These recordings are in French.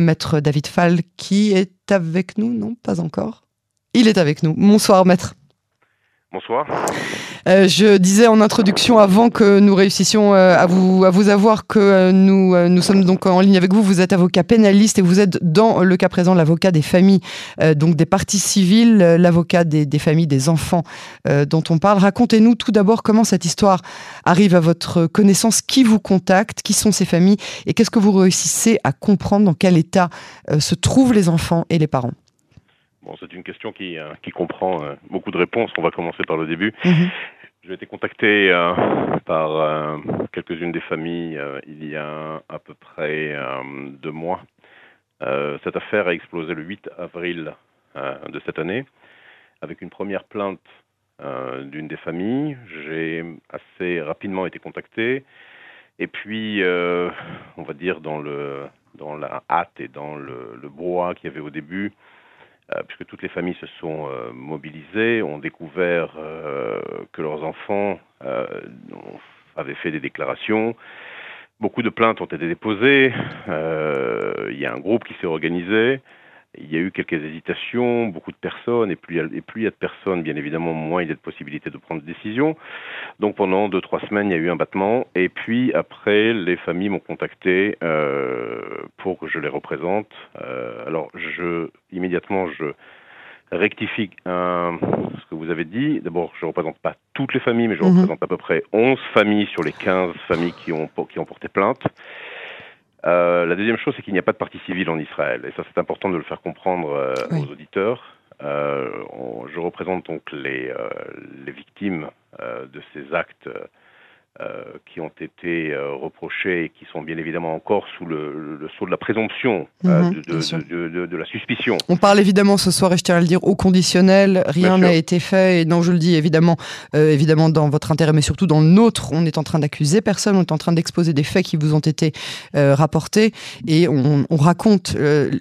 maître David Fall, qui est avec nous, non Pas encore Il est avec nous. Bonsoir, maître. Bonsoir. Euh, je disais en introduction, avant que nous réussissions euh, à, vous, à vous avoir, que euh, nous, nous sommes donc en ligne avec vous. Vous êtes avocat pénaliste et vous êtes, dans le cas présent, l'avocat des familles, donc des parties civiles, l'avocat des, des, familles, des enfants dont on parle. Racontez-nous tout d'abord comment cette histoire arrive à votre connaissance, qui vous contacte, qui sont ces familles? Et qu'est-ce que vous réussissez à comprendre, dans quel état se trouvent les enfants et les parents? Bon, c'est une question qui, euh, qui comprend euh, beaucoup de réponses. On va commencer par le début. Mhm. J'ai été contacté euh, par quelques-unes des familles il y a à peu près deux mois. cette affaire a explosé le 8 avril de cette année avec une première plainte d'une des familles. J'ai assez rapidement été contacté. Et puis, on va dire, dans, le, dans la hâte et dans le, le brouhaha qu'il y avait au début, puisque toutes les familles se sont euh, mobilisées, ont découvert euh, que leurs enfants avaient fait des déclarations. Beaucoup de plaintes ont été déposées. Il y a un groupe qui s'est organisé. Il y a eu quelques hésitations, beaucoup de personnes, et plus, il y a de personnes, bien évidemment, moins il y a de possibilités de prendre des décisions. Donc pendant deux, trois semaines, il y a eu un battement, et puis après, les familles m'ont contacté euh, pour que je les représente. Euh, alors, je, immédiatement, je rectifie ce que vous avez dit. D'abord, je ne représente pas toutes les familles, mais je mhm. représente à peu près 11 familles sur les 15 familles qui ont, qui ont porté plainte. Euh, la deuxième chose, c'est qu'il n'y a pas de partie civile en Israël. Et ça, c'est important de le faire comprendre euh, aux auditeurs. Euh, je représente donc les, les victimes de ces actes qui ont été euh, reprochés et qui sont bien évidemment encore sous le, le sceau de la présomption, euh, mhm, de, de, la suspicion. On parle évidemment ce soir, et je tiens à le dire, au conditionnel. Rien n'a été fait. Et non, je le dis évidemment, évidemment dans votre intérêt, mais surtout dans le nôtre. On est en train d'accuser personne. On est en train d'exposer des faits qui vous ont été rapportés. Et on, on raconte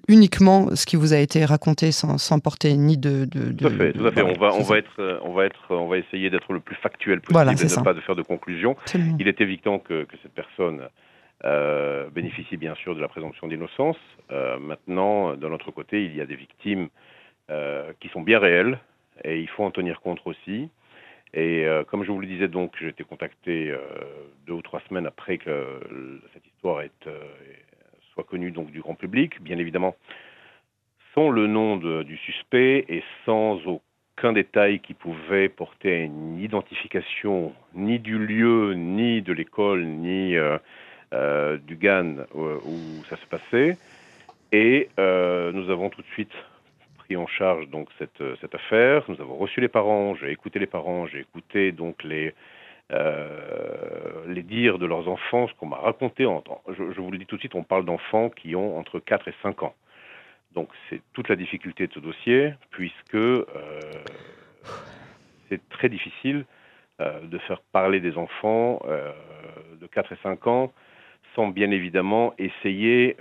uniquement ce qui vous a été raconté sans, sans porter ni de. tout à fait. Tout à fait. On va, on va être, on va être, on va essayer d'être le plus factuel possible et de ne pas de faire de Il est évident que, cette personne euh, bénéficie bien sûr de la présomption d'innocence. Euh, maintenant, de notre côté, il y a des victimes euh, qui sont bien réelles et il faut en tenir compte aussi. Et comme je vous le disais, donc, j'ai été contacté deux ou trois semaines après que cette histoire soit connue donc du grand public, bien évidemment, sans le nom du suspect et sans aucun aucun détail qui pouvait porter à une identification ni du lieu, ni de l'école, ni euh, euh, du GAN euh, où, ça se passait. Et nous avons tout de suite pris en charge donc cette, affaire. Nous avons reçu les parents, j'ai écouté les parents, j'ai écouté donc les les dires de leurs enfants, ce qu'on m'a raconté. En, je, je, vous le dis tout de suite, on parle d'enfants qui ont entre 4 et 5 ans. Donc c'est toute la difficulté de ce dossier, puisque euh, c'est très difficile euh, de faire parler des enfants euh, de 4 et 5 ans sans bien évidemment essayer,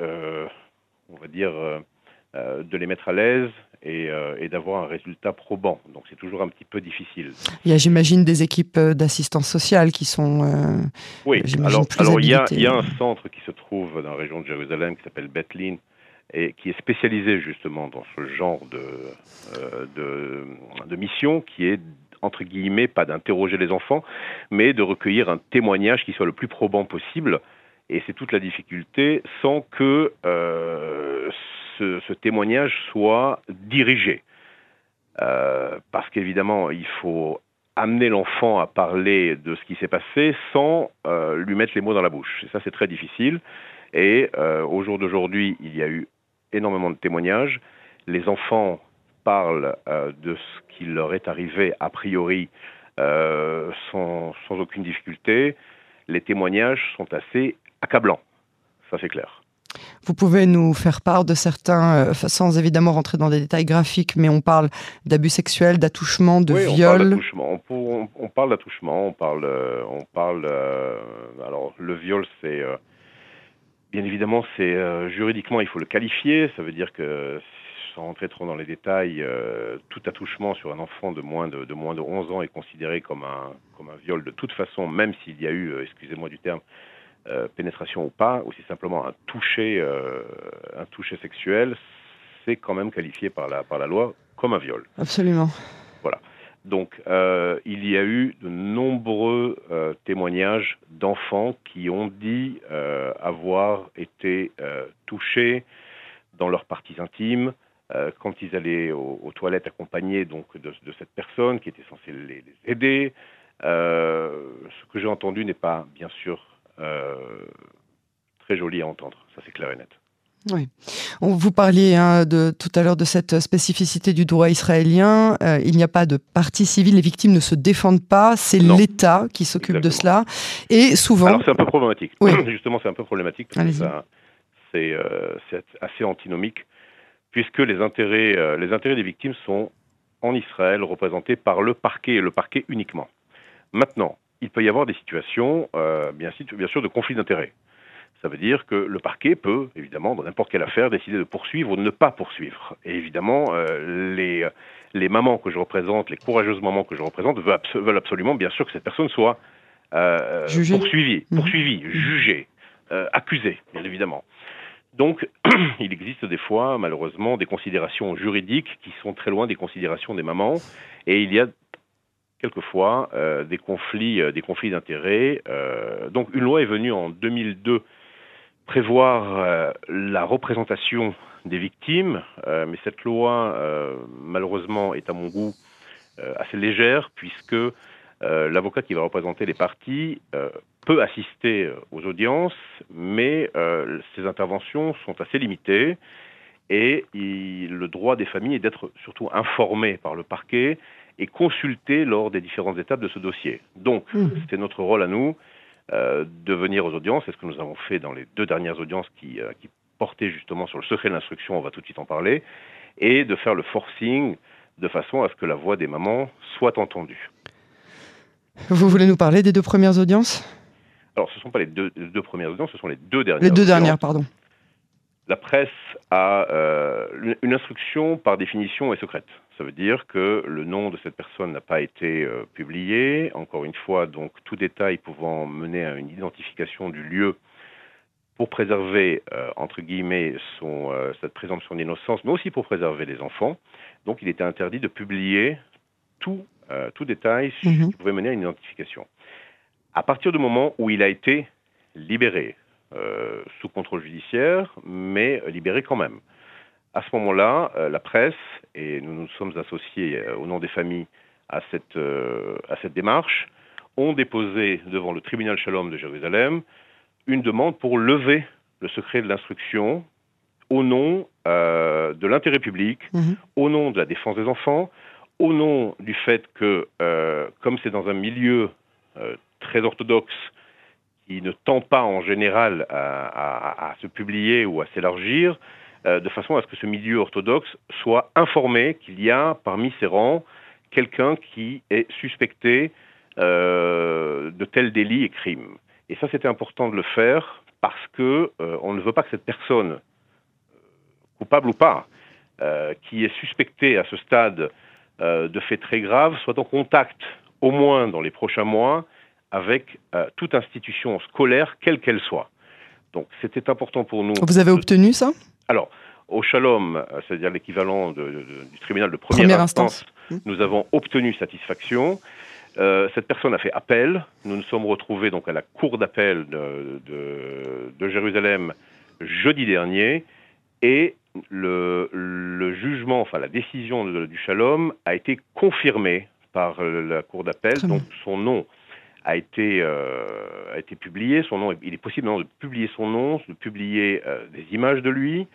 on va dire, de les mettre à l'aise et, d'avoir un résultat probant. Donc c'est toujours un petit peu difficile. Il y a, j'imagine, des équipes d'assistance sociale qui sont. oui, alors, alors il, y a, il, y a, un centre qui se trouve dans la région de Jérusalem qui s'appelle Bethlehem et qui est spécialisé justement dans ce genre de, euh, de, de, mission qui est entre guillemets pas d'interroger les enfants, mais de recueillir un témoignage qui soit le plus probant possible. Et c'est toute la difficulté sans que euh, ce, témoignage soit dirigé. Euh, parce qu'évidemment, il faut amener l'enfant à parler de ce qui s'est passé sans lui mettre les mots dans la bouche. Et ça, c'est très difficile. Et au jour d'aujourd'hui, il y a eu énormément de témoignages. Les enfants parlent euh, de ce qui leur est arrivé a priori euh, sans, sans, aucune difficulté. Les témoignages sont assez accablants, ça c'est clair. Vous pouvez nous faire part de certains, euh, sans évidemment rentrer dans des détails graphiques, mais on parle d'abus sexuels, d'attouchement, de oui, viol. On parle d'attouchement. On, on, parle d'attouchement. On parle, on parle. alors le viol, c'est Bien évidemment, c'est euh, juridiquement, il faut le qualifier. Ça veut dire que, sans rentrer trop dans les détails, euh, tout attouchement sur un enfant de moins de, de, moins de 11 ans est considéré comme un, comme un viol de toute façon, même s'il y a eu, euh, excusez-moi du terme, pénétration ou pas, ou si simplement un toucher, un toucher sexuel, c'est quand même qualifié par la, par la loi comme un viol. Absolument. Donc, euh, il y a eu de nombreux euh, témoignages d'enfants qui ont dit euh, avoir été touchés dans leurs parties intimes quand ils allaient aux, toilettes accompagnés donc de, cette personne qui était censée les, aider. ce que j'ai entendu n'est pas, bien sûr, très joli à entendre. Ça, c'est clair et net. Oui. On, vous parliez hein, de, tout à l'heure de cette spécificité du droit israélien. Euh, il n'y a pas de partie civile, les victimes ne se défendent pas, c'est l'État qui s'occupe de cela. Et souvent. Alors c'est un peu problématique. Justement, c'est un peu problématique c'est euh, assez antinomique, puisque les intérêts, euh, les intérêts des victimes sont en Israël représentés par le parquet et le parquet uniquement. Maintenant, il peut y avoir des situations, bien, bien sûr, de conflit d'intérêts. Ça veut dire que le parquet peut, évidemment, dans n'importe quelle affaire, décider de poursuivre ou de ne pas poursuivre. Et évidemment, euh, les, les mamans que je représente, les courageuses mamans que je représente, veulent, absolument, bien sûr, que cette personne soit euh, poursuivie, mhm. poursuivie jugée, euh, accusée, bien évidemment. Donc, il existe des fois, malheureusement, des considérations juridiques qui sont très loin des considérations des mamans, et il y a quelquefois euh, des conflits, des conflits d'intérêts. donc, une loi est venue en 2002 prévoir euh, la représentation des victimes, euh, mais cette loi, euh, malheureusement, est à mon goût assez légère, puisque l'avocat qui va représenter les parties peut assister aux audiences, mais ses interventions sont assez limitées, et le droit des familles est d'être surtout informé par le parquet et consulté lors des différentes étapes de ce dossier. Donc, mmh. c'est notre rôle à nous de venir aux audiences. C'est ce que nous avons fait dans les deux dernières audiences qui, euh, qui portaient justement sur le secret de l'instruction, on va tout de suite en parler, et de faire le forcing de façon à ce que la voix des mamans soit entendue. Vous voulez nous parler des deux premières audiences? Alors, ce ne sont pas les deux, les deux, premières audiences, ce sont les deux dernières. Les deux dernières, pardon. La presse a euh, une instruction par définition est secrète. Ça veut dire que le nom de cette personne n'a pas été euh, publié. Encore une fois, donc tout détail pouvant mener à une identification du lieu pour préserver euh, entre guillemets son, cette présomption d'innocence, mais aussi pour préserver les enfants. Donc, il était interdit de publier tout, tout détail mhm. qui pouvait mener à une identification. À partir du moment où il a été libéré, euh, sous contrôle judiciaire, mais libéré quand même. À ce moment-là, euh, la presse, et nous nous sommes associés euh, au nom des familles à cette, à cette démarche, ont déposé devant le tribunal Shalom de Jérusalem une demande pour lever le secret de l'instruction au nom de l'intérêt public, mhm. au nom de la défense des enfants, au nom du fait que, comme c'est dans un milieu très orthodoxe, qui ne tend pas en général à, se publier ou à s'élargir, euh, de façon à ce que ce milieu orthodoxe soit informé qu'il y a parmi ses rangs quelqu'un qui est suspecté euh, de tels délits et crimes. Et ça, c'était important de le faire parce que euh, on ne veut pas que cette personne, coupable ou pas, qui est suspectée à ce stade de faits très graves, soit en contact, au moins dans les prochains mois, avec euh, toute institution scolaire, quelle qu'elle soit. Donc c'était important pour nous. Vous avez obtenu ça? Alors, au Shalom, euh, c'est-à-dire l'équivalent du tribunal de première, instance, mmh. nous avons obtenu satisfaction. Euh, cette personne a fait appel. Nous nous sommes retrouvés donc à la cour d'appel de, de, Jérusalem jeudi dernier et le, le, jugement, enfin la décision du Shalom a été confirmée par la cour d'appel. Donc son nom a été, euh, a été publié. Son nom, il est possible de publier son nom, de publier euh, des images de lui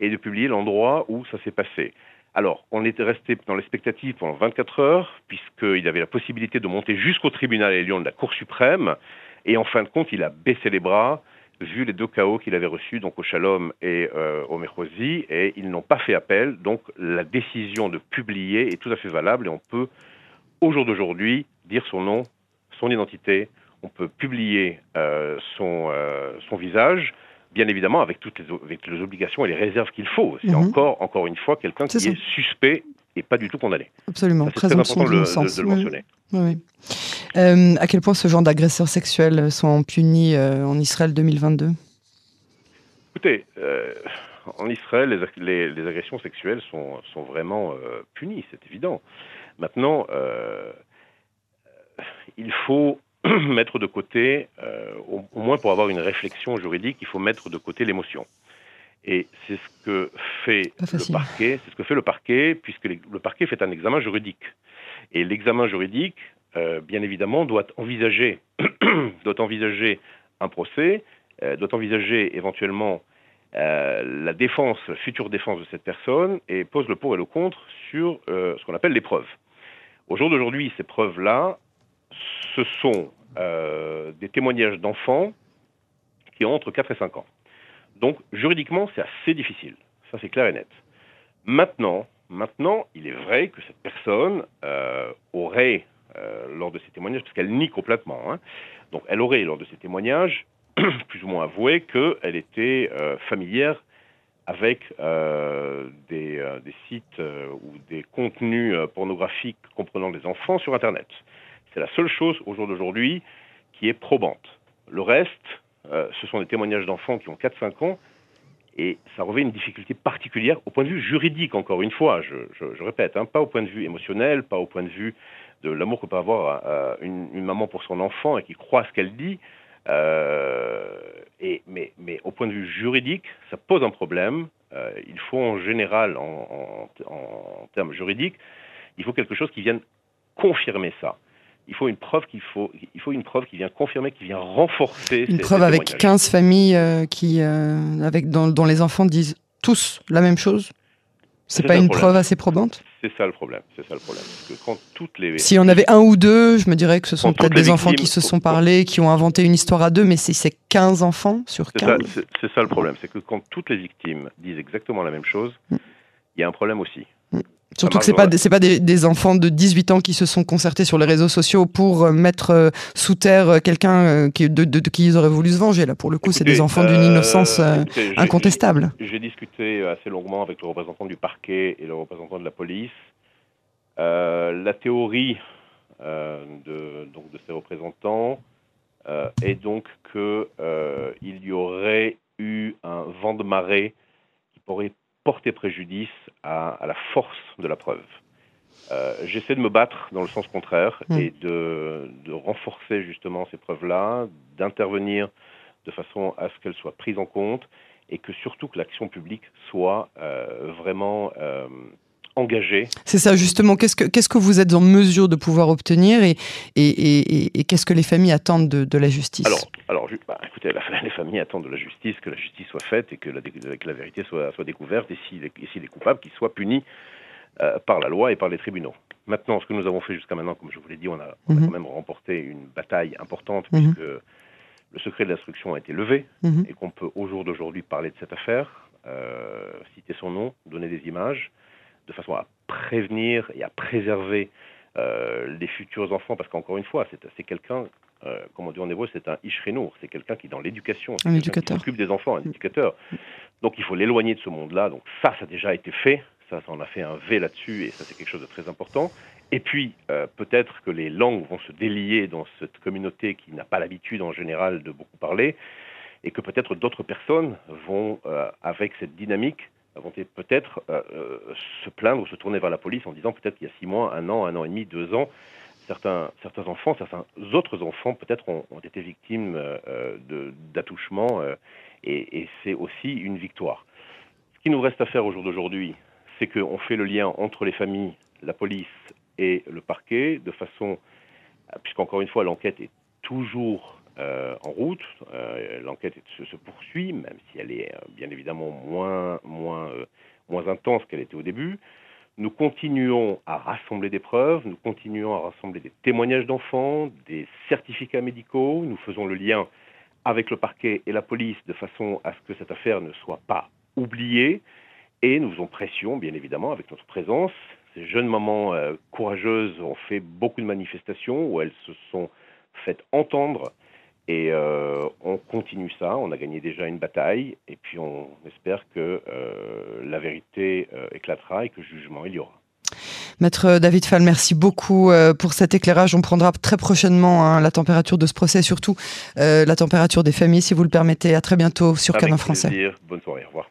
et de publier l'endroit où ça s'est passé. Alors, on était resté dans l'expectative pendant 24 heures, puisqu'il avait la possibilité de monter jusqu'au tribunal Lyon de la Cour suprême, et en fin de compte, il a baissé les bras, vu les deux chaos qu'il avait reçus, donc au Shalom et euh, au Merkosi, et ils n'ont pas fait appel, donc la décision de publier est tout à fait valable, et on peut, au jour d'aujourd'hui, dire son nom son identité, on peut publier euh, son, euh, son visage, bien évidemment avec toutes les, avec les obligations et les réserves qu'il faut. C'est mhm. encore, encore une fois quelqu'un qui est suspect et pas du tout condamné. Absolument. Très important de, le, mentionner. Oui. à quel point ce genre d'agresseurs sexuels sont punis en Israël 2022 Écoutez, en Israël, les, les, agressions sexuelles sont, sont vraiment punies, c'est évident. Maintenant, il faut mettre de côté, euh, au, moins pour avoir une réflexion juridique, il faut mettre de côté l'émotion. Et c'est ce que fait le parquet, c'est ce que fait le parquet, puisque le parquet fait un examen juridique. Et l'examen juridique, euh, bien évidemment, doit envisager, doit envisager un procès, euh, doit envisager éventuellement la défense, la future défense de cette personne, et pose le pour et le contre sur ce qu'on appelle les preuves. Au jour d'aujourd'hui, ces preuves-là, ce sont euh, des témoignages d'enfants qui ont entre 4 et 5 ans. Donc juridiquement, c'est assez difficile. Ça, c'est clair et net. Maintenant, maintenant, il est vrai que cette personne euh, aurait, euh, lors de ces témoignages, parce qu'elle nie complètement, hein, donc elle aurait, lors de ces témoignages, plus ou moins avoué qu'elle était familière avec des, sites ou des contenus pornographiques comprenant des enfants sur Internet. C'est la seule chose au jour d'aujourd'hui qui est probante. Le reste, euh, ce sont des témoignages d'enfants qui ont 4-5 ans et ça revêt une difficulté particulière au point de vue juridique, encore une fois, je, répète, hein, pas au point de vue émotionnel, pas au point de vue de l'amour que peut avoir euh, une, maman pour son enfant et qui croit ce qu'elle dit. Euh, mais, au point de vue juridique, ça pose un problème. il faut en général, en, en termes juridiques, il faut quelque chose qui vienne confirmer ça il faut une preuve qu'il faut, il faut une preuve qui vient confirmer, qui vient renforcer. Une preuve avec 15 familles euh, qui, euh, avec, dont, les enfants disent tous la même chose. C'est pas une preuve assez probante? C'est ça le problème. C'est ça le problème. que quand toutes les si on avait un ou deux, je me dirais que ce sont peut-être des enfants qui se sont parlé, qui ont inventé une histoire à deux, mais si c'est 15 enfants sur 15. C'est ça, le problème, c'est que quand toutes les victimes disent exactement la même chose, mm. il y a un problème aussi. Surtout que ce n'est pas, pas des, enfants de 18 ans qui se sont concertés sur les réseaux sociaux pour euh, mettre euh, sous terre euh, quelqu'un qui, de, qui ils auraient voulu se venger. Là, pour le coup, c'est des enfants d'une innocence incontestable. J'ai discuté assez longuement avec le représentant du parquet et le représentant de la police. la théorie de, donc, de ces représentants est donc qu'il y aurait eu un vent de marée qui pourrait porter préjudice à, la force de la preuve. Euh, j'essaie de me battre dans le sens contraire mm. et de, renforcer justement ces preuves-là, d'intervenir de façon à ce qu'elles soient prises en compte et que surtout que l'action publique soit euh, vraiment C'est ça, justement. Qu'est-ce que, qu'est-ce que vous êtes en mesure de pouvoir obtenir et, et, et, qu'est-ce que les familles attendent de, de la justice? Alors, alors bah, écoutez, les familles attendent de la justice que la justice soit faite et que la, que la vérité soit, soit découverte et s'il est, si est coupable, qu'il soit puni euh, par la loi et par les tribunaux. Maintenant, ce que nous avons fait jusqu'à maintenant, comme je vous l'ai dit, on a, on a mhm. quand même remporté une bataille importante mhm. puisque le secret de l'instruction a été levé mhm. et qu'on peut au jour d'aujourd'hui parler de cette affaire, euh, citer son nom, donner des images de façon à prévenir et à préserver euh, les futurs enfants, parce qu'encore une fois, c'est quelqu'un, euh, comme on dit en hébreu, c'est un ishrénour, c'est quelqu'un qui est dans l'éducation, un éducateur, qui s'occupe des enfants, un mm. éducateur. Donc il faut l'éloigner de ce monde-là. Donc ça, ça a déjà été fait. Ça, ça on a fait un V là-dessus, et ça c'est quelque chose de très important. Et puis euh, peut-être que les langues vont se délier dans cette communauté qui n'a pas l'habitude en général de beaucoup parler, et que peut-être d'autres personnes vont, avec cette dynamique, vont peut-être euh, euh, se plaindre ou se tourner vers la police en disant peut-être qu'il y a six mois, un an, un an et demi, deux ans, certains, certains enfants, certains autres enfants peut-être ont, été victimes euh, d'attouchements et, et c'est aussi une victoire. Ce qui nous reste à faire au jour d'aujourd'hui, c'est qu'on fait le lien entre les familles, la police et le parquet de façon, puisqu'encore une fois l'enquête est toujours euh, en route. Euh, l'enquête se, poursuit, même si elle est euh, bien évidemment moins, moins, moins intense qu'elle était au début. Nous continuons à rassembler des preuves, nous continuons à rassembler des témoignages d'enfants, des certificats médicaux, nous faisons le lien avec le parquet et la police de façon à ce que cette affaire ne soit pas oubliée et nous faisons pression, bien évidemment, avec notre présence. Ces jeunes mamans courageuses ont fait beaucoup de manifestations où elles se sont faites entendre et euh, on continue ça, on a gagné déjà une bataille, et puis on espère que euh, la vérité euh, éclatera et que jugement il y aura. Maître David Fall, merci beaucoup pour cet éclairage. On prendra très prochainement hein, la température de ce procès, surtout la température des familles, si vous le permettez. À très bientôt sur Canon Français. Bonne soirée, au revoir.